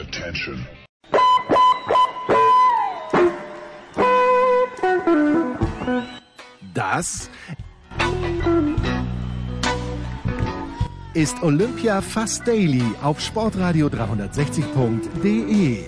Attention. Das ist Olympia Fast Daily auf sportradio360.de.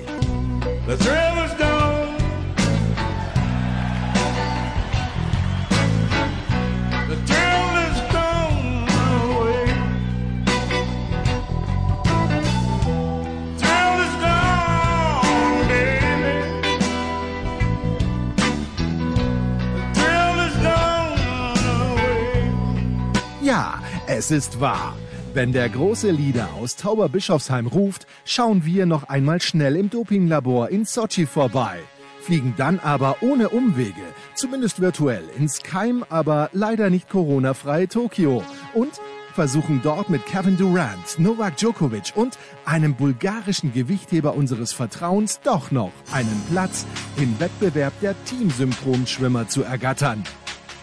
es ist wahr. Wenn der große Leader aus Tauberbischofsheim ruft, schauen wir noch einmal schnell im Dopinglabor in Sochi vorbei. Fliegen dann aber ohne Umwege, zumindest virtuell, ins Keim, aber leider nicht Corona-freie Tokio. Und versuchen dort mit Kevin Durant, Novak Djokovic und einem bulgarischen Gewichtheber unseres Vertrauens doch noch einen Platz im Wettbewerb der Teamsynchronschwimmer zu ergattern.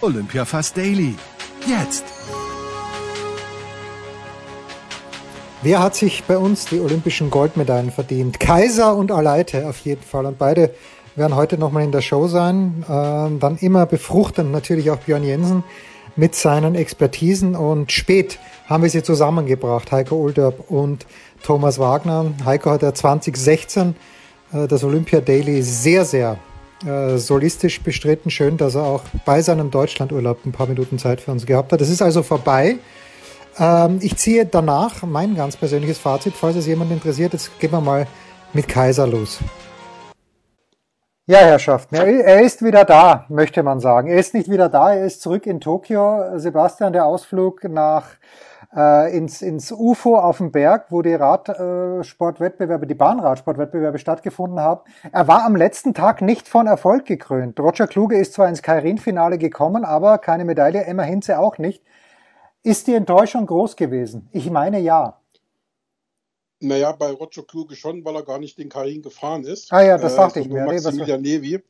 Olympia Fast Daily. Jetzt. Wer hat sich bei uns die olympischen Goldmedaillen verdient? Kaiser und Aleite auf jeden Fall. Und beide werden heute nochmal in der Show sein. Ähm, dann immer befruchtend natürlich auch Björn Jensen mit seinen Expertisen. Und spät haben wir sie zusammengebracht, Heiko Ulderb und Thomas Wagner. Heiko hat ja 2016 äh, das Olympia Daily sehr, sehr äh, solistisch bestritten. Schön, dass er auch bei seinem Deutschlandurlaub ein paar Minuten Zeit für uns gehabt hat. Das ist also vorbei. Ähm, ich ziehe danach mein ganz persönliches Fazit. Falls es jemand interessiert, jetzt gehen wir mal mit Kaiser los. Ja, Herrschaften, er, ist wieder da, möchte man sagen. Er ist nicht wieder da, er ist zurück in Tokio. Sebastian, der Ausflug nach äh, ins, ins UFO auf dem Berg, wo die Radsportwettbewerbe, die Bahnradsportwettbewerbe stattgefunden haben. Er war am letzten Tag nicht von Erfolg gekrönt. Roger Kluge ist zwar ins Kairin-Finale gekommen, aber keine Medaille, Emma Hinze auch nicht. Ist die Enttäuschung groß gewesen? Ich meine ja. Naja, bei Roger Kluge schon, weil er gar nicht den Karin gefahren ist. Ah ja, das dachte äh, ich mir. sondern Nee, Maximilian Levy.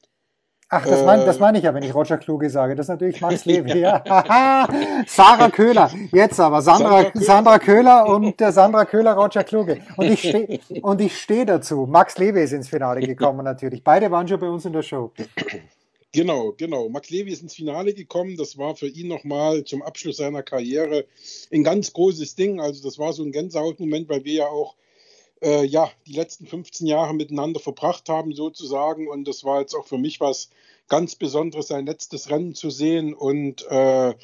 Ach, das meine das Äh, mein ich ja, wenn ich Roger Kluge sage. Das ist natürlich Max Levy. Ja. Sarah Köhler. Jetzt aber. Sandra, Sandra Köhler. Sandra Köhler und der Sandra Köhler, Roger Kluge. Und ich stehe und ich stehe dazu. Max Levy ist ins Finale gekommen natürlich. Beide waren schon bei uns in der Show. Genau, genau. Max Levy ist ins Finale gekommen. Das war für ihn nochmal zum Abschluss seiner Karriere ein ganz großes Ding. Also das war so ein Gänsehautmoment, weil wir ja auch äh, ja, die letzten 15 Jahre miteinander verbracht haben sozusagen. Und das war jetzt auch für mich was ganz Besonderes, sein letztes Rennen zu sehen. Und äh,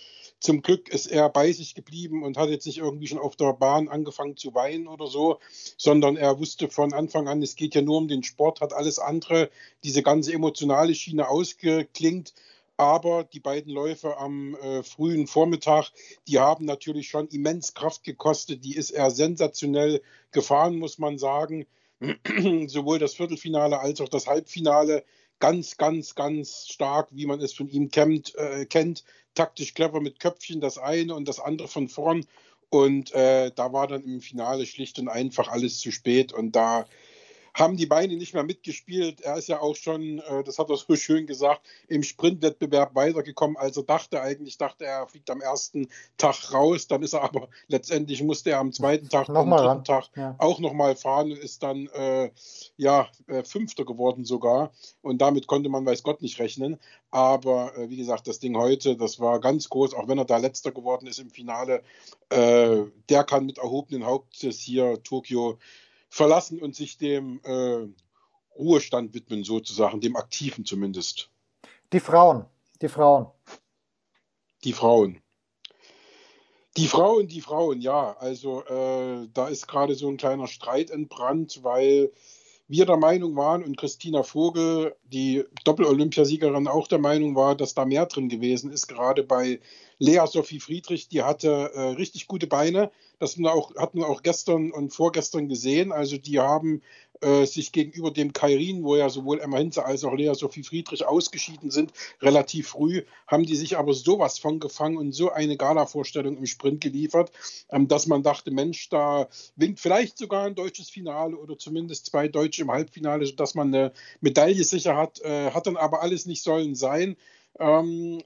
zum Glück ist er bei sich geblieben und hat jetzt nicht irgendwie schon auf der Bahn angefangen zu weinen oder so, sondern er wusste von Anfang an, es geht ja nur um den Sport, hat alles andere, diese ganze emotionale Schiene ausgeklingt. Aber die beiden Läufe am äh, frühen Vormittag, die haben natürlich schon immens Kraft gekostet. Die ist er sensationell gefahren, muss man sagen. Sowohl das Viertelfinale als auch das Halbfinale ganz, ganz, ganz stark, wie man es von ihm kennt, äh, kennt. Taktisch clever mit Köpfchen, das eine und das andere von vorn. Und äh, da war dann im Finale schlicht und einfach alles zu spät. Und da haben die Beine nicht mehr mitgespielt. Er ist ja auch schon, äh, das hat er so schön gesagt, im Sprintwettbewerb weitergekommen, als er dachte. Eigentlich dachte er, er fliegt am ersten Tag raus. Dann ist er aber letztendlich musste er am zweiten Tag, am Nochmal dritten ran. Tag Ja. auch nochmal fahren und ist dann äh, ja äh, Fünfter geworden sogar. Und damit konnte man weiß Gott nicht rechnen. Aber äh, wie gesagt, das Ding heute, das war ganz groß, auch wenn er da letzter geworden ist im Finale. Äh, der kann mit erhobenen Hauptes hier Tokio verlassen und sich dem äh, Ruhestand widmen, sozusagen, dem Aktiven zumindest. Die Frauen. Die Frauen. Die Frauen. Die Frauen, die Frauen, ja. Also äh, da ist gerade so ein kleiner Streit entbrannt, weil wir der Meinung waren und Christina Vogel, die Doppel-Olympiasiegerin, auch der Meinung war, dass da mehr drin gewesen ist. Gerade bei Lea Sophie Friedrich, die hatte äh, richtig gute Beine. Das hatten wir auch gestern und vorgestern gesehen. Also die haben äh, sich gegenüber dem Kairin, wo ja sowohl Emma Hinze als auch Lea Sophie Friedrich ausgeschieden sind, relativ früh, haben die sich aber sowas von gefangen und so eine Gala-Vorstellung im Sprint geliefert, ähm, dass man dachte, Mensch, da winkt vielleicht sogar ein deutsches Finale oder zumindest zwei Deutsche im Halbfinale, sodass man eine Medaille sicher hat. Äh, hat dann aber alles nicht sollen sein. Ähm,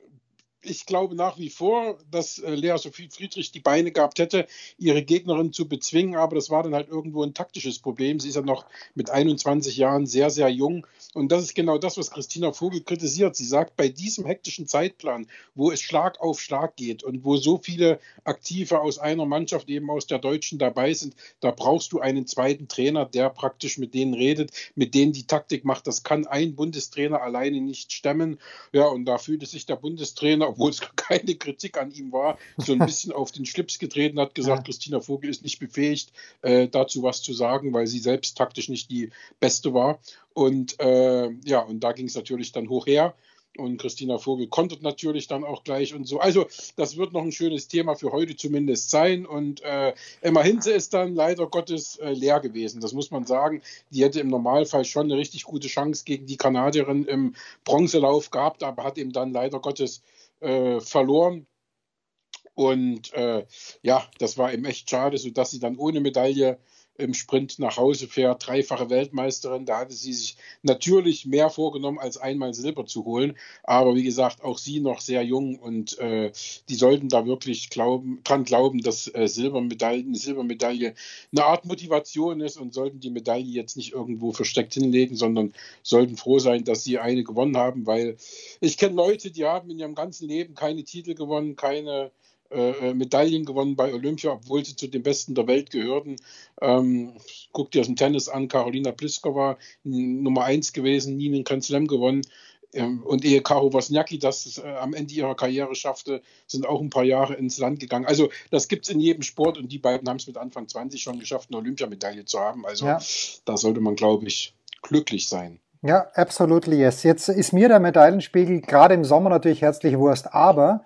ich glaube nach wie vor, dass äh, Lea Sophie Friedrich die Beine gehabt hätte, ihre Gegnerin zu bezwingen, aber das war dann halt irgendwo ein taktisches Problem. Sie ist ja noch mit 21 Jahren sehr, sehr jung und das ist genau das, was Christina Vogel kritisiert. Sie sagt, bei diesem hektischen Zeitplan, wo es Schlag auf Schlag geht und wo so viele Aktive aus einer Mannschaft, eben aus der Deutschen dabei sind, da brauchst du einen zweiten Trainer, der praktisch mit denen redet, mit denen die Taktik macht. Das kann ein Bundestrainer alleine nicht stemmen. Ja, und da fühlte sich der Bundestrainer, obwohl es keine Kritik an ihm war, so ein bisschen auf den Schlips getreten, hat gesagt, Ja. Christina Vogel ist nicht befähigt, äh, dazu was zu sagen, weil sie selbst taktisch nicht die Beste war. Und äh, ja, und da ging es natürlich dann hoch her. Und Christina Vogel kontert natürlich dann auch gleich und so. Also, das wird noch ein schönes Thema für heute zumindest sein. Und äh, Emma Hinze ist dann leider Gottes äh, leer gewesen. Das muss man sagen. Die hätte im Normalfall schon eine richtig gute Chance gegen die Kanadierin im Bronzelauf gehabt, aber hat eben dann leider Gottes äh, verloren. Und äh, ja, das war eben echt schade, sodass sie dann ohne Medaille im Sprint nach Hause fährt. Dreifache Weltmeisterin, da hatte sie sich natürlich mehr vorgenommen, als einmal Silber zu holen. Aber wie gesagt, auch sie noch sehr jung und äh, die sollten da wirklich glauben, dran glauben, dass äh, Silbermedaille, eine Silbermedaille eine Art Motivation ist und sollten die Medaille jetzt nicht irgendwo versteckt hinlegen, sondern sollten froh sein, dass sie eine gewonnen haben, weil ich kenne Leute, die haben in ihrem ganzen Leben keine Titel gewonnen, keine äh, Medaillen gewonnen bei Olympia, obwohl sie zu den Besten der Welt gehörten. Ähm, guck dir das im Tennis an, Karolina Pliskova, Nummer eins gewesen, nie einen Grand Slam gewonnen. Ähm, und ehe Karo Wozniacki das äh, am Ende ihrer Karriere schaffte, sind auch ein paar Jahre ins Land gegangen. Also das gibt es in jedem Sport und die beiden haben es mit Anfang 20 schon geschafft, eine Olympiamedaille zu haben. Also Ja. da sollte man, glaube ich, glücklich sein. Ja, absolutely yes. Jetzt ist mir der Medaillenspiegel gerade im Sommer natürlich herzlich Wurst, aber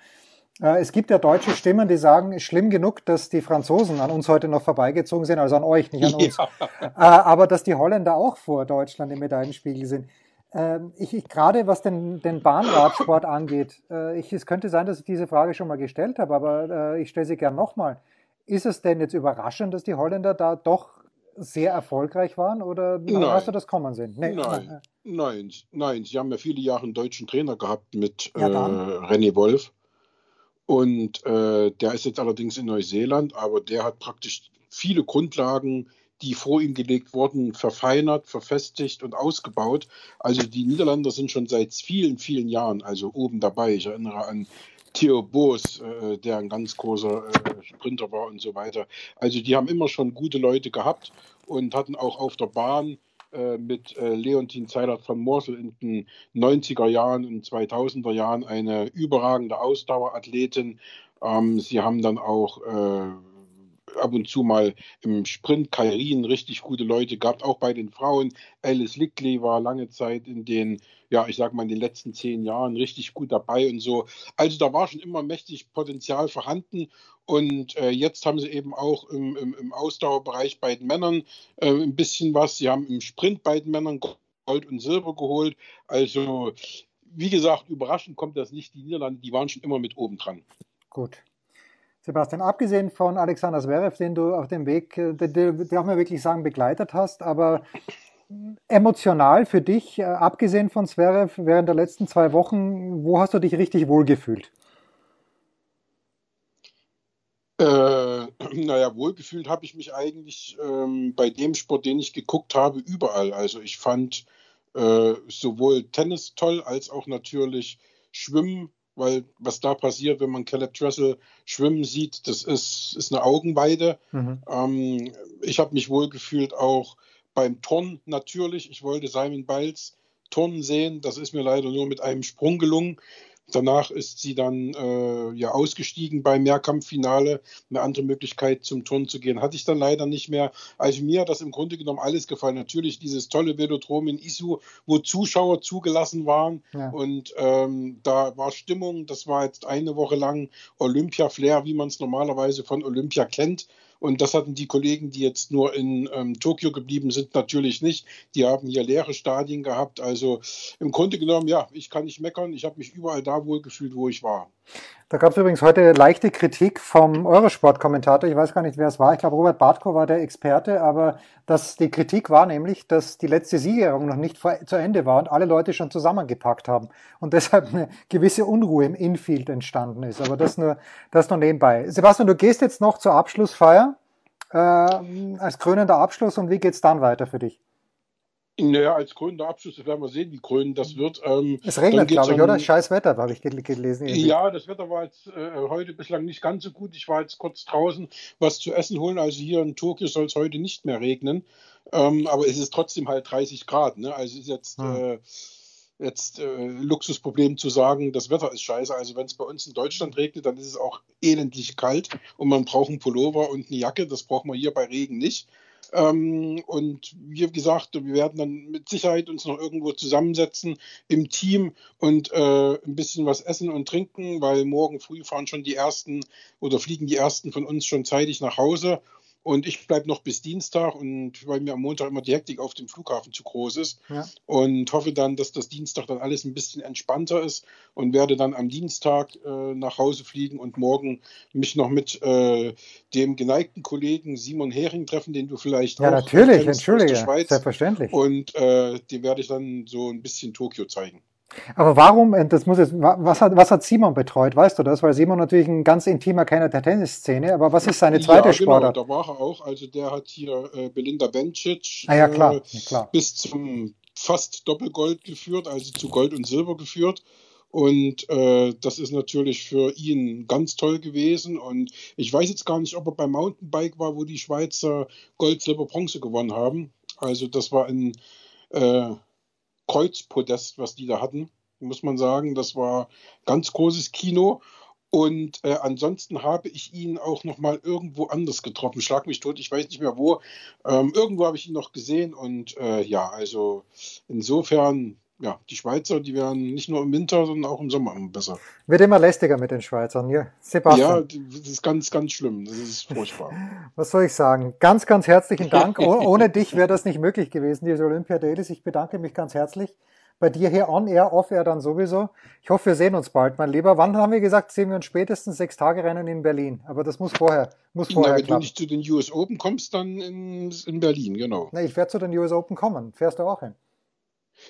es gibt ja deutsche Stimmen, die sagen, ist schlimm genug, dass die Franzosen an uns heute noch vorbeigezogen sind, also an euch, nicht an uns. Äh, aber dass die Holländer auch vor Deutschland im Medaillenspiegel sind. Ähm, ich, ich gerade was den, den Bahnradsport angeht, äh, ich, es könnte sein, dass ich diese Frage schon mal gestellt habe, aber äh, ich stelle sie gern nochmal. Ist es denn jetzt überraschend, dass die Holländer da doch sehr erfolgreich waren oder Nein. hast du das kommen sehen? Nee, Nein. Nein, nein, sie haben ja viele Jahre einen deutschen Trainer gehabt mit Ja, äh. René Wolf. Und äh, der ist jetzt allerdings in Neuseeland, aber der hat praktisch viele Grundlagen, die vor ihm gelegt wurden, verfeinert, verfestigt und ausgebaut. Also die Niederländer sind schon seit vielen, vielen Jahren also oben dabei. Ich erinnere an Theo Boos, äh, der ein ganz großer äh, Sprinter war und so weiter. Also die haben immer schon gute Leute gehabt und hatten auch auf der Bahn äh, mit äh, Leontin Zeilert von Morsel in den 90er Jahren und 2000er Jahren eine überragende Ausdauerathletin. Ähm, sie haben dann auch äh, ab und zu mal im Sprint Kairin richtig gute Leute gehabt, auch bei den Frauen. Alice Lickley war lange Zeit in den, ja, ich sag mal, in den letzten zehn Jahren richtig gut dabei und so. Also da war schon immer mächtig Potenzial vorhanden. Und äh, jetzt haben sie eben auch im, im, im Ausdauerbereich bei den Männern äh, ein bisschen was. Sie haben im Sprint bei den Männern Gold und Silber geholt. Also, wie gesagt, überraschend kommt das nicht. Die Niederlande, die waren schon immer mit oben dran. Gut. Sebastian, abgesehen von Alexander Zverev, den du auf dem Weg, äh, darf man wirklich sagen, begleitet hast, aber emotional für dich, äh, abgesehen von Zverev, während der letzten zwei Wochen, wo hast du dich richtig wohlgefühlt? Äh, naja, wohlgefühlt habe ich mich eigentlich ähm, bei dem Sport, den ich geguckt habe, überall. Also ich fand äh, sowohl Tennis toll als auch natürlich Schwimmen, weil was da passiert, wenn man Caleb Dressel schwimmen sieht, das ist, ist eine Augenweide. Mhm. Ähm, ich habe mich wohlgefühlt auch beim Turnen natürlich. Ich wollte Simon Biles Turnen sehen. Das ist mir leider nur mit einem Sprung gelungen. Danach ist sie dann äh, ja ausgestiegen beim Mehrkampffinale. Eine andere Möglichkeit zum Turnen zu gehen hatte ich dann leider nicht mehr. Also mir hat das im Grunde genommen alles gefallen. Natürlich dieses tolle Velodrom in Isu, wo Zuschauer zugelassen waren. Ja. Und ähm, da war Stimmung. Das war jetzt eine Woche lang Olympia-Flair, wie man es normalerweise von Olympia kennt. Und das hatten die Kollegen, die jetzt nur in ähm, Tokio geblieben sind, natürlich nicht. Die haben hier leere Stadien gehabt. Also im Grunde genommen, ja, ich kann nicht meckern. Ich habe mich überall da wohl gefühlt, wo ich war. Da gab es übrigens heute leichte Kritik vom Eurosport-Kommentator. Ich weiß gar nicht, wer es war. Ich glaube, Robert Bartko war der Experte. Aber das, die Kritik war nämlich, dass die letzte Siegerehrung noch nicht vor, zu Ende war und alle Leute schon zusammengepackt haben. Und deshalb eine gewisse Unruhe im Infield entstanden ist. Aber das nur, das nur nebenbei. Sebastian, du gehst jetzt noch zur Abschlussfeier äh, als krönender Abschluss. Und wie geht's dann weiter für dich? Naja, als krönender Abschluss das werden wir sehen, wie krönend das wird. Ähm, Es regnet, glaube ich, dann- oder? Scheiß Wetter, habe ich gel- gelesen. irgendwie. Ja, das Wetter war jetzt äh, heute bislang nicht ganz so gut. Ich war jetzt kurz draußen was zu essen holen. Also hier in Tokio soll es heute nicht mehr regnen. Ähm, aber es ist trotzdem halt 30 Grad. Ne? Also es ist jetzt, Hm. äh, jetzt äh, Luxusproblem zu sagen, das Wetter ist scheiße. Also wenn es bei uns in Deutschland regnet, dann ist es auch elendlich kalt und man braucht einen Pullover und eine Jacke. Das braucht man hier bei Regen nicht. Ähm, und wie gesagt, wir werden dann mit Sicherheit uns noch irgendwo zusammensetzen im Team und äh, ein bisschen was essen und trinken, weil morgen früh fahren schon die ersten oder fliegen die ersten von uns schon zeitig nach Hause. Und ich bleibe noch bis Dienstag und weil mir am Montag immer die Hektik auf dem Flughafen zu groß ist Ja. und hoffe dann, dass das Dienstag dann alles ein bisschen entspannter ist und werde dann am Dienstag äh, nach Hause fliegen und morgen mich noch mit äh, dem geneigten Kollegen Simon Hering treffen, den du vielleicht Ja, auch natürlich, kennst aus der entschuldige. Schweiz. Selbstverständlich. Und äh, dem werde ich dann so ein bisschen Tokio zeigen. Aber warum, äh, das muss jetzt, wa- was hat, was hat Simon betreut, weißt du das? Weil Simon natürlich ein ganz intimer Kenner der Tennisszene, aber was ist seine zweite ja, Sportart? Genau, da war er auch. Also der hat hier äh, Belinda Bencic Ah ja, klar, äh, klar. bis zum fast Doppelgold geführt, also zu Gold und Silber geführt. Und äh, das ist natürlich für ihn ganz toll gewesen. Und ich weiß jetzt gar nicht, ob er beim Mountainbike war, wo die Schweizer Gold, Silber, Bronze gewonnen haben. Also das war ein äh, Kreuzpodest, was die da hatten, muss man sagen. Das war ganz großes Kino. Und äh, ansonsten habe ich ihn auch noch mal irgendwo anders getroffen. Schlag mich tot, ich weiß nicht mehr wo. Ähm, irgendwo habe ich ihn noch gesehen. Und äh, ja, also insofern, ja, die Schweizer, die werden nicht nur im Winter, sondern auch im Sommer immer besser. Wird immer lästiger mit den Schweizern. Ja, Ja, Sebastian, das ist ganz, ganz schlimm. Das ist furchtbar. was soll ich sagen? Ganz, ganz herzlichen Dank. Oh, ohne dich wäre das nicht möglich gewesen, diese Olympia Dailies. Ich bedanke mich ganz herzlich. Bei dir hier on air, off air dann sowieso. Ich hoffe, wir sehen uns bald, mein Lieber. Wann haben wir gesagt, sehen wir uns spätestens sechs Tage Rennen in Berlin? Aber das muss vorher, muss Na, vorher wenn du klappen. nicht zu den US Open kommst, dann in, in Berlin, genau. Na, ich werde zu den US Open kommen. Fährst du auch hin?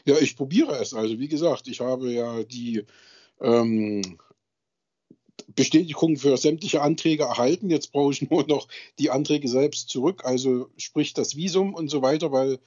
Ja, ich probiere es. Also wie gesagt, ich habe ja die ähm, Bestätigung für sämtliche Anträge erhalten. Jetzt brauche ich nur noch die Anträge selbst zurück, also sprich das Visum und so weiter, weil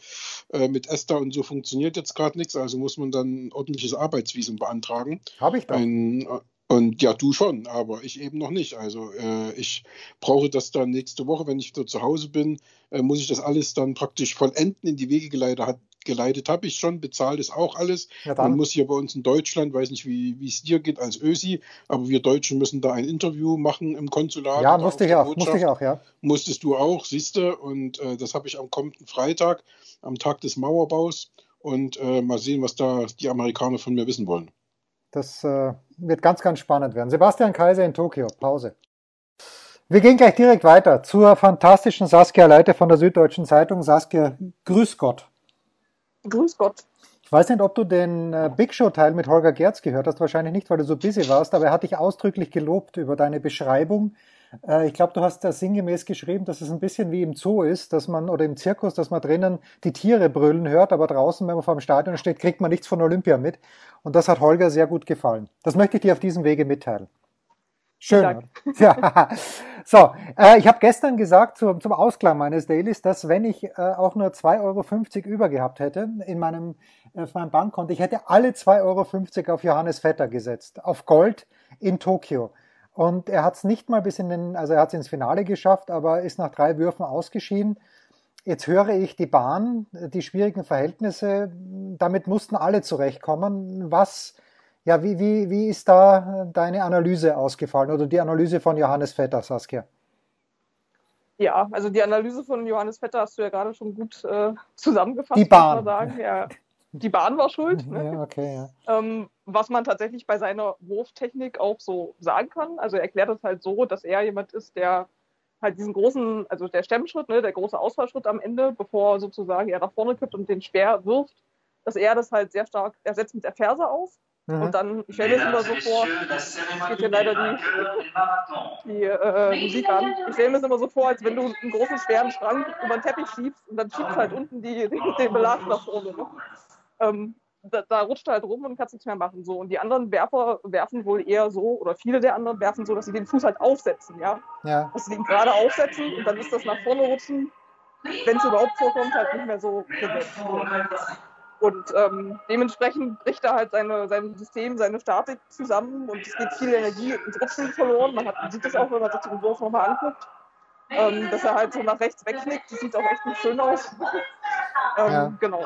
äh, mit ESTA und so funktioniert jetzt gerade nichts. Also muss man dann ein ordentliches Arbeitsvisum beantragen. Habe ich doch. Ein, und ja, du schon, aber ich eben noch nicht. Also äh, ich brauche das dann nächste Woche, wenn ich wieder zu Hause bin, äh, muss ich das alles dann praktisch vollenden in die Wege geleitet, hat, geleitet habe ich schon, bezahlt ist auch alles. Ja, Man muss hier bei uns in Deutschland, weiß nicht, wie wie es dir geht als Ösi, aber wir Deutschen müssen da ein Interview machen im Konsulat. Ja, musste ich auch, musste ich Botschaft. auch, ja. Musstest du auch, siehst du, und äh, das habe ich am kommenden Freitag, am Tag des Mauerbaus. Und äh, mal sehen, was da die Amerikaner von mir wissen wollen. Das äh, wird ganz, ganz spannend werden. Sebastian Kaiser in Tokio. Pause. Wir gehen gleich direkt weiter zur fantastischen Saskia Leite von der Süddeutschen Zeitung. Saskia, grüß Gott. Grüß Gott. Ich weiß nicht, ob du den äh, Big Show-Teil mit Holger Gerz gehört hast, wahrscheinlich nicht, weil du so busy warst, aber er hat dich ausdrücklich gelobt über deine Beschreibung. Äh, ich glaube, du hast da sinngemäß geschrieben, dass es ein bisschen wie im Zoo ist, dass man, oder im Zirkus, dass man drinnen die Tiere brüllen hört, aber draußen, wenn man vor dem Stadion steht, kriegt man nichts von Olympia mit. Und das hat Holger sehr gut gefallen. Das möchte ich dir auf diesem Wege mitteilen. Schön. Ja. So, äh, ich habe gestern gesagt zum, zum Ausklang meines Dailies, dass wenn ich äh, auch nur 2,50 Euro über gehabt hätte in meinem, äh, meinem Bankkonto, ich hätte alle 2,50 Euro auf Johannes Vetter gesetzt, auf Gold in Tokio. Und er hat es nicht mal bis in den, also er hat es ins Finale geschafft, aber ist nach drei Würfen ausgeschieden. Jetzt höre ich die Bahn, die schwierigen Verhältnisse, damit mussten alle zurechtkommen. Was, ja, wie, wie, wie ist da deine Analyse ausgefallen oder die Analyse von Johannes Vetter, Saskia? Ja, also die Analyse von Johannes Vetter hast du ja gerade schon gut äh, zusammengefasst, Die Bahn. muss man sagen. Ja, die Bahn war schuld. Ne? Ja, okay, ja. Ähm, was man tatsächlich bei seiner Wurftechnik auch so sagen kann. Also er erklärt es halt so, dass er jemand ist, der halt diesen großen, also der Stemmschritt, ne, der große Ausfallschritt am Ende, bevor sozusagen er nach vorne kippt und den Speer wirft, dass er das halt sehr stark, er setzt mit der Ferse auf Mhm. Und dann, ich stelle mir das immer so vor, geht hier leider die, die äh, Musik an. Ich stelle mir das immer so vor, als wenn du einen großen, schweren Schrank über den Teppich schiebst und dann schiebst halt unten die, den Belag nach vorne. Ne? Ähm, da, da rutscht er halt rum und kannst nichts mehr machen. So. Und die anderen Werfer werfen wohl eher so, oder viele der anderen werfen so, dass sie den Fuß halt aufsetzen, ja. Ja. Dass sie den gerade aufsetzen und dann ist das nach vorne rutschen, wenn es überhaupt vorkommt, halt nicht mehr so präsent. Und ähm, dementsprechend bricht er halt seine, sein System, seine Statik zusammen und es geht viel Energie ins Rutschen verloren. Man, hat, sieht das auch, wenn man sich den Wurf nochmal anguckt, ähm, dass er halt so nach rechts wegknickt. Das sieht auch echt nicht schön aus. ähm, Ja. Genau.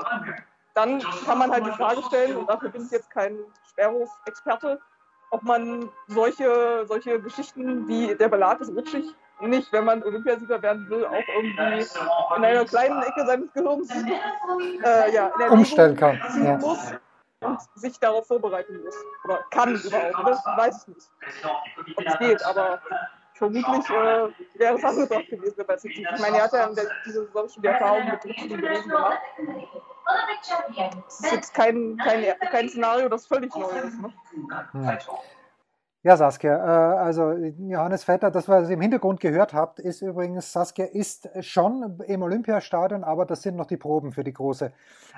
Dann kann man halt die Frage stellen, und dafür bin ich jetzt kein Sperrhof-Experte, ob man solche, solche Geschichten wie der Belag ist rutschig nicht, wenn man Olympiasieger werden will, auch irgendwie in einer kleinen Ecke seines Gehirns äh, ja, Umstellen kann, ja. muss und sich darauf vorbereiten muss. Oder kann überhaupt. Das weiß ich nicht, ob es geht, aber vermutlich äh, wäre es angebracht gewesen, wenn es. Ich meine, er hat ja in der, diese Saison schon die Erfahrung mit rutschigen Geräten gemacht. Das ist jetzt kein, kein, kein Szenario, das völlig neu ist. Ne? Hm. Ja, Saskia, äh, also Johannes Vetter, das, was ihr im Hintergrund gehört habt, ist übrigens, Saskia ist schon im Olympiastadion, aber das sind noch die Proben für die große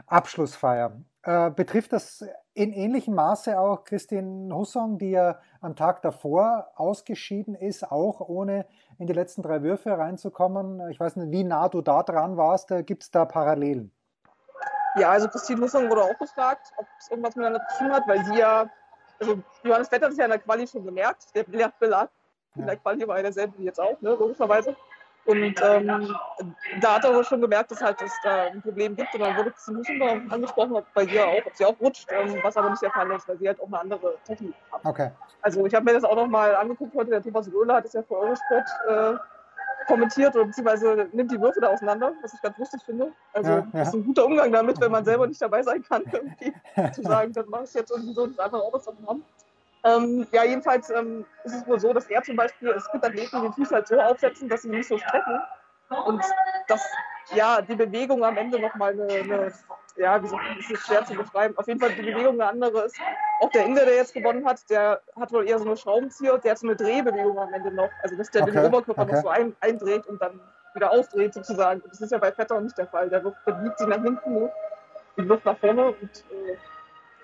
Abschlussfeier. Äh, betrifft das in ähnlichem Maße auch Christine Hussong, die ja am Tag davor ausgeschieden ist, auch ohne in die letzten drei Würfe reinzukommen? Ich weiß nicht, wie nah du da dran warst, gibt es da Parallelen? Ja, also Christine Hussong wurde auch gefragt, ob es irgendwas miteinander zu tun hat, weil sie ja, also Johannes Vetter hat es ja in der Quali schon gemerkt, der Belag in der Quali war ja derselbe wie jetzt auch, ne, logischerweise. Und ähm, da hat er aber schon gemerkt, dass halt es da ein Problem gibt. Und dann wurde Christine Hussong darauf angesprochen, ob bei ihr auch, ob sie auch rutscht, ähm, was aber nicht der Fall ist, weil sie halt auch eine andere Technik hat. Okay. Also ich habe mir das auch nochmal angeguckt heute, der Thomas Röhler hat es ja für Eurosport äh, kommentiert oder beziehungsweise nimmt die Würfe da auseinander, was ich ganz lustig finde. Also Ja, ja. das ist ein guter Umgang damit, wenn man selber nicht dabei sein kann, irgendwie zu sagen, dann mache ich jetzt irgendwie so, das andere auch was davon. Ähm, ja, jedenfalls ähm, ist es wohl so, dass er zum Beispiel, es gibt Athleten, die den Fuß halt so aufsetzen, dass sie nicht so strecken und dass ja die Bewegung am Ende nochmal eine, eine, ja, wie das ist schwer zu beschreiben, auf jeden Fall die Bewegung eine andere ist. Auch der Inder, der jetzt gewonnen hat, der hat wohl eher so eine Schraubenzieher, der hat so eine Drehbewegung am Ende noch, also dass der Okay, den Oberkörper okay. noch so ein, eindreht und dann wieder ausdreht sozusagen. Das ist ja bei Vetter nicht der Fall. Der wirft, der biegt sie nach hinten und wirft nach vorne und äh,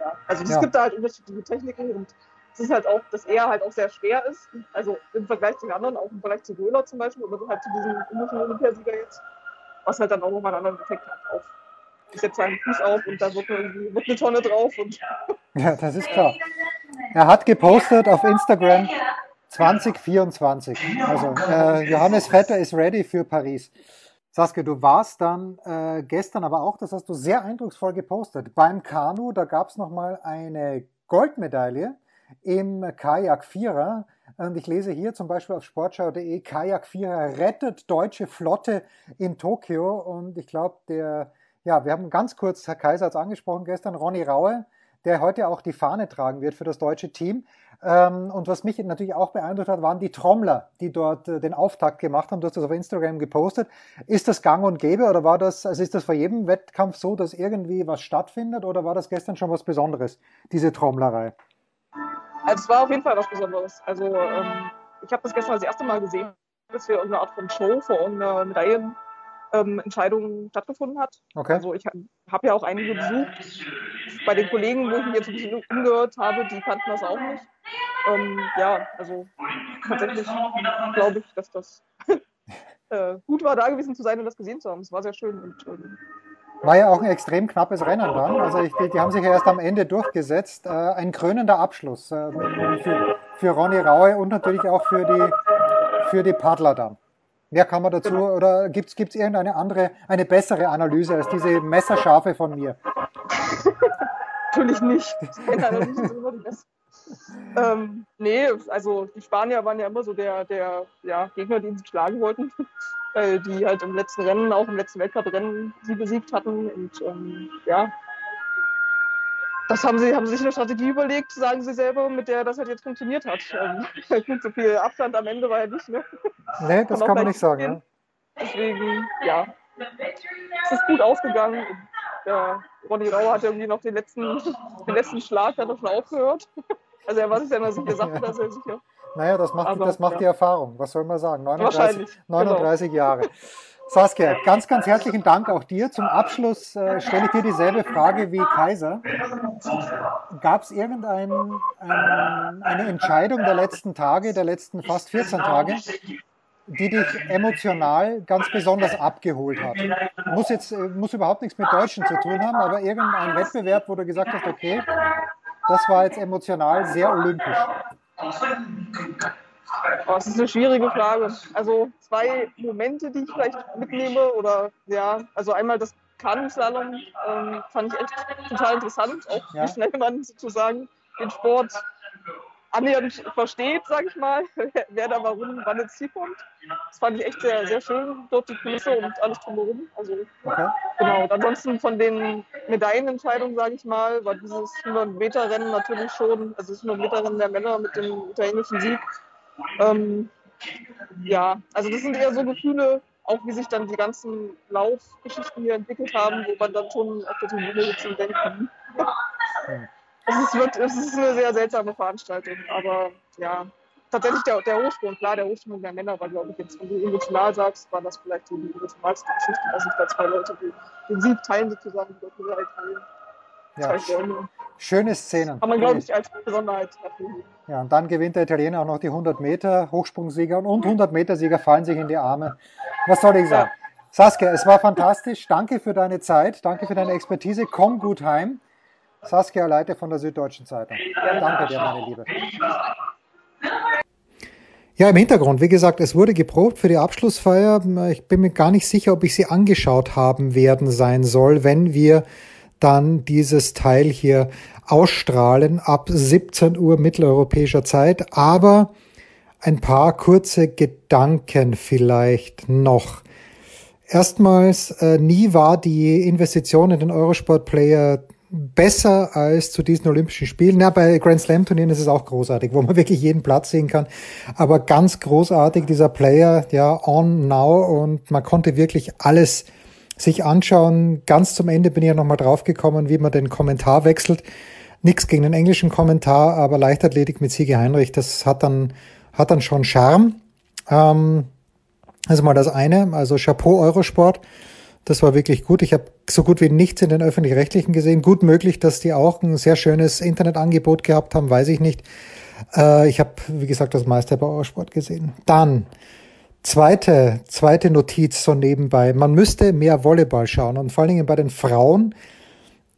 ja, also es Ja. gibt da halt unterschiedliche Techniken und es ist halt auch, dass er halt auch sehr schwer ist, also im Vergleich zu den anderen, auch im Vergleich zu Röhler zum Beispiel, oder halt zu diesem indischen Olympiasieger jetzt, was halt dann auch nochmal einen anderen Effekt hat. Auf, ich setze seinen Fuß auf und da wird, wird eine Tonne drauf Ja, das ist klar. Er hat gepostet auf Instagram 2024. Also äh, Johannes Vetter ist ready für Paris. Saskia, du warst dann äh, gestern aber auch, das hast du sehr eindrucksvoll gepostet, beim Kanu, da gab es nochmal eine Goldmedaille im Kajak-Vierer. Und ich lese hier zum Beispiel auf sportschau.de, Kajak-Vierer rettet deutsche Flotte in Tokio. Und ich glaube, der, ja, wir haben ganz kurz, Herr Kaiser hat es angesprochen gestern, Ronny Raue, der heute auch die Fahne tragen wird für das deutsche Team. Ähm, und was mich natürlich auch beeindruckt hat, waren die Trommler, die dort äh, den Auftakt gemacht haben. Du hast das auf Instagram gepostet. Ist das gang und gäbe oder war das, also ist das vor jedem Wettkampf so, dass irgendwie was stattfindet oder war das gestern schon was Besonderes, diese Trommlerei? Also es war auf jeden Fall was Besonderes. Also ähm, ich habe das gestern das erste Mal gesehen, dass hier irgendeine Art von Show vor irgendeiner Medaillenentscheidung stattgefunden hat. Okay. Also ich habe ja auch einige besucht. Bei den Kollegen, wo ich mich jetzt ein bisschen umgehört habe, die kannten das auch nicht. Ähm, ja, also tatsächlich glaube ich, dass das äh, gut war, da gewesen zu sein und das gesehen zu haben. Es war sehr schön und ähm, War ja auch ein extrem knappes Rennen dann. Also ich, die, die haben sich ja erst am Ende durchgesetzt. Äh, ein krönender Abschluss äh, für, für Ronny Raue und natürlich auch für die, für die Paddler dann. Mehr kann man dazu, oder gibt es irgendeine andere, eine bessere Analyse als diese Messerscharfe von mir? Natürlich nicht. Ähm, nee, also die Spanier waren ja immer so der, der ja, Gegner, den sie schlagen wollten, weil die halt im letzten Rennen, auch im letzten Weltcuprennen, sie besiegt hatten. Und ähm, ja, das haben sie, haben sie sich eine Strategie überlegt, sagen sie selber, mit der das halt jetzt funktioniert hat. Ähm, gut, so viel Abstand am Ende war ja nicht, ne? Nee, das auch kann man nicht sagen. Ja. Deswegen, ja, es ist gut ausgegangen. Der Ronny Rauer hat irgendwie noch den letzten, den letzten Schlag, hat er schon aufgehört. Also er war sich ja immer sicher, sagte das ja sicher. Naja, das macht, Aber, das macht ja. die Erfahrung. Was soll man sagen? 39, Wahrscheinlich, genau. 39 Jahre. Saskia, ganz, ganz herzlichen Dank auch dir. Zum Abschluss äh, stelle ich dir dieselbe Frage wie Kaiser. Gab es irgendeine ein, Entscheidung der letzten Tage, der letzten fast 14 Tage, die dich emotional ganz besonders abgeholt hat? Muss jetzt äh, muss überhaupt nichts mit Deutschen zu tun haben, aber irgendein Wettbewerb, wo du gesagt hast, okay, das war jetzt emotional sehr olympisch. Oh, das ist eine schwierige Frage. Also zwei Momente, die ich vielleicht mitnehme oder ja, also einmal das Kanuslalom ähm, fand ich echt total interessant, auch Ja. wie schnell man sozusagen den Sport annähernd versteht, sage ich mal, wer da warum, wann ins Ziel kommt. Das fand ich echt sehr, sehr schön, dort die Kulisse und alles drumherum. Also Okay? Genau, und ansonsten von den Medaillenentscheidungen, sage ich mal, war dieses 100-Meter-Rennen natürlich schon, also das 100-Meter-Rennen der Männer mit dem italienischen Sieg. Ähm, ja, also das sind eher so Gefühle, auch wie sich dann die ganzen Laufgeschichten hier entwickelt haben, wo man dann schon auf der Tribüne sitzt und denkt, hm. es, ist, wird, es ist eine sehr seltsame Veranstaltung, aber ja, tatsächlich der, der Hochsprung, klar, der Hochsprung der Männer war, glaube ich, jetzt, wenn du emotional sagst, war das vielleicht so die emotionalste Geschichte, dass sich da zwei Leute den, den Sieg teilen sozusagen, die Doppelheit teilen. Ja. Schöne Szenen. Kann man, glaube ich, als Besonderheit. Ja, und dann gewinnt der Italiener auch noch die 100 Meter Hochsprungsieger und 100 Meter Sieger fallen sich in die Arme. Was soll ich sagen? Saskia, es war fantastisch. Danke für deine Zeit. Danke für deine Expertise. Komm gut heim. Saskia Leite von der Süddeutschen Zeitung. Danke dir, meine Liebe. Ja, im Hintergrund, wie gesagt, es wurde geprobt für die Abschlussfeier. Ich bin mir gar nicht sicher, ob ich sie angeschaut haben werden sein soll, wenn wir dann dieses Teil hier ausstrahlen ab 17 Uhr mitteleuropäischer Zeit. Aber ein paar kurze Gedanken vielleicht noch. Erstmals, äh, nie war die Investition in den Eurosport-Player besser als zu diesen Olympischen Spielen. Ja, bei Grand Slam Turnieren ist es auch großartig, wo man wirklich jeden Platz sehen kann. Aber ganz großartig dieser Player, ja, on now und man konnte wirklich alles sich anschauen. Ganz zum Ende bin ich ja nochmal draufgekommen, wie man den Kommentar wechselt. Nix gegen den englischen Kommentar, aber Leichtathletik mit Siege Heinrich, das hat dann, hat dann schon Charme. Ähm, also mal das eine, also Chapeau Eurosport. Das war wirklich gut. Ich habe so gut wie nichts in den öffentlich-rechtlichen gesehen. Gut möglich, dass die auch ein sehr schönes Internetangebot gehabt haben, weiß ich nicht. Äh, ich habe, wie gesagt, das meiste bei Eurosport gesehen. Dann zweite, zweite Notiz so nebenbei. Man müsste mehr Volleyball schauen und vor allen Dingen bei den Frauen.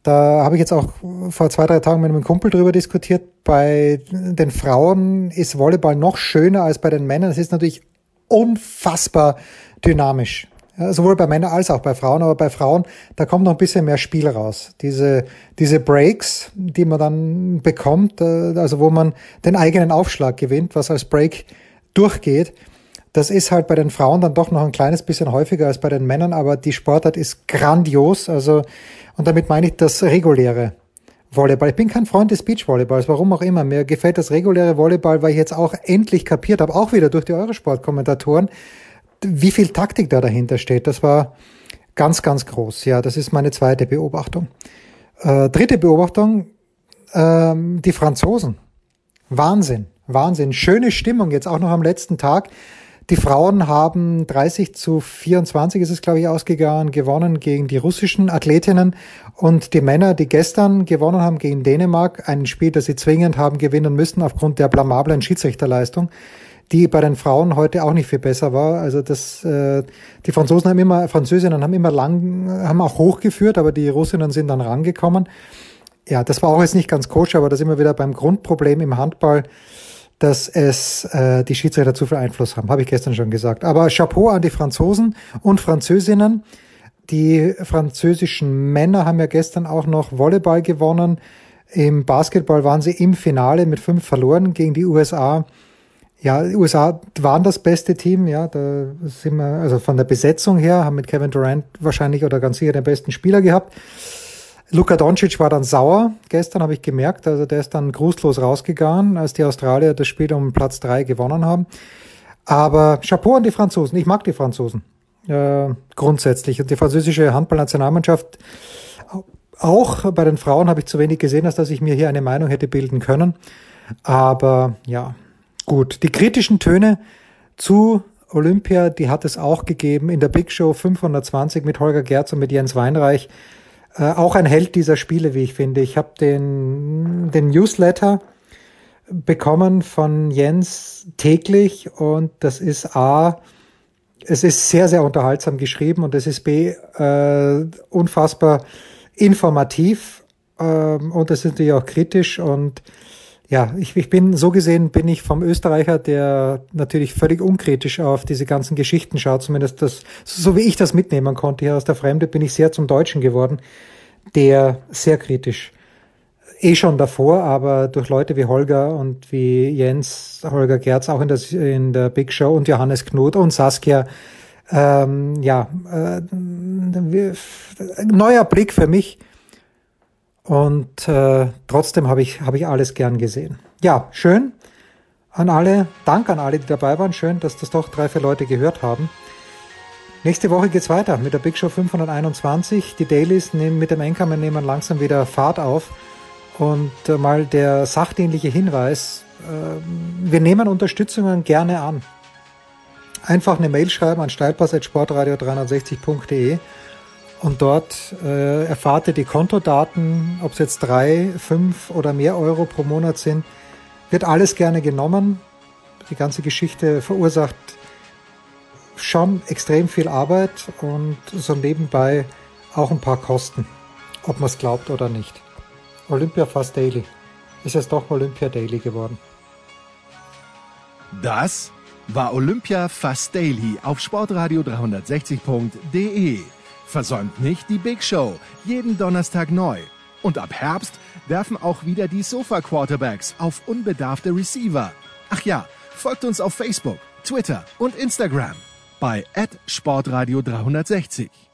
Da habe ich jetzt auch vor zwei, drei Tagen mit einem Kumpel drüber diskutiert. Bei den Frauen ist Volleyball noch schöner als bei den Männern. Es ist natürlich unfassbar dynamisch. Sowohl bei Männern als auch bei Frauen, aber bei Frauen, da kommt noch ein bisschen mehr Spiel raus. Diese, diese Breaks, die man dann bekommt, äh, also wo man den eigenen Aufschlag gewinnt, was als Break durchgeht, das ist halt bei den Frauen dann doch noch ein kleines bisschen häufiger als bei den Männern, aber die Sportart ist grandios, also, und damit meine ich das reguläre Volleyball. Ich bin kein Freund des Beachvolleyballs, warum auch immer. Mir gefällt das reguläre Volleyball, weil ich jetzt auch endlich kapiert habe, auch wieder durch die Eurosport-Kommentatoren, wie viel Taktik da dahinter steht. Das war ganz, ganz groß. Ja, das ist meine zweite Beobachtung. Äh, dritte Beobachtung, ähm, die Franzosen. Wahnsinn, Wahnsinn. Schöne Stimmung jetzt auch noch am letzten Tag. Die Frauen haben 30 zu 24 ist es, glaube ich, ausgegangen, gewonnen gegen die russischen Athletinnen und die Männer, die gestern gewonnen haben gegen Dänemark, ein Spiel, das sie zwingend haben gewinnen müssen aufgrund der blamablen Schiedsrichterleistung, die bei den Frauen heute auch nicht viel besser war. Also das, äh, die Franzosen haben immer, Französinnen haben immer lang, haben auch hochgeführt, aber die Russinnen sind dann rangekommen. Ja, das war auch jetzt nicht ganz koscher, aber da sind wir wieder beim Grundproblem im Handball dass es äh, die Schiedsrichter zu viel Einfluss haben, habe ich gestern schon gesagt. Aber Chapeau an die Franzosen und Französinnen. Die französischen Männer haben ja gestern auch noch Volleyball gewonnen. Im Basketball waren sie im Finale mit fünf verloren gegen die USA. Ja, die USA waren das beste Team, ja, da sind wir, also von der Besetzung her, haben mit Kevin Durant wahrscheinlich oder ganz sicher den besten Spieler gehabt. Luka Doncic war dann sauer. Gestern habe ich gemerkt, also der ist dann grußlos rausgegangen, als die Australier das Spiel um Platz drei gewonnen haben. Aber Chapeau an die Franzosen. Ich mag die Franzosen äh, grundsätzlich. Und die französische Handballnationalmannschaft Auch bei den Frauen habe ich zu wenig gesehen, als dass ich mir hier eine Meinung hätte bilden können. Aber ja, gut. Die kritischen Töne zu Olympia, die hat es auch gegeben in der Big Show 520 mit Holger Gerz und mit Jens Weinreich. Äh, auch ein Held dieser Spiele, wie ich finde. Ich habe den, den Newsletter bekommen von Jens täglich und das ist A, es ist sehr, sehr unterhaltsam geschrieben und es ist B, äh, unfassbar informativ ähm, und es ist natürlich auch kritisch und ja, ich, ich bin so gesehen bin ich vom Österreicher, der natürlich völlig unkritisch auf diese ganzen Geschichten schaut, zumindest das, so wie ich das mitnehmen konnte hier aus der Fremde, bin ich sehr zum Deutschen geworden, der sehr kritisch. Eh schon davor, aber durch Leute wie Holger und wie Jens, Holger Gerz auch in, das, in der Big Show und Johannes Knut und Saskia, ähm, ja, äh, neuer Blick für mich und äh, trotzdem habe ich, hab ich alles gern gesehen. Ja, schön an alle, Dank an alle, die dabei waren. Schön, dass das doch drei, vier Leute gehört haben. Nächste Woche geht's weiter mit der Big Show 521. Die Dailies nehmen mit dem Enkermann nehmen langsam wieder Fahrt auf. Und äh, mal der sachdienliche Hinweis, äh, wir nehmen Unterstützungen gerne an. Einfach eine Mail schreiben an steilpass.sportradio360.de und dort äh, erfahrt ihr die Kontodaten, ob es jetzt drei, fünf oder mehr Euro pro Monat sind. Wird alles gerne genommen. Die ganze Geschichte verursacht schon extrem viel Arbeit und so nebenbei auch ein paar Kosten, ob man es glaubt oder nicht. Olympia Fast Daily. Ist jetzt doch Olympia Daily geworden. Das war Olympia Fast Daily auf sportradio 360.de. Versäumt nicht die Big Show, jeden Donnerstag neu. Und ab Herbst werfen auch wieder die Sofa Quarterbacks auf unbedarfte Receiver. Ach ja, folgt uns auf Facebook, Twitter und Instagram bei Sportradio 360.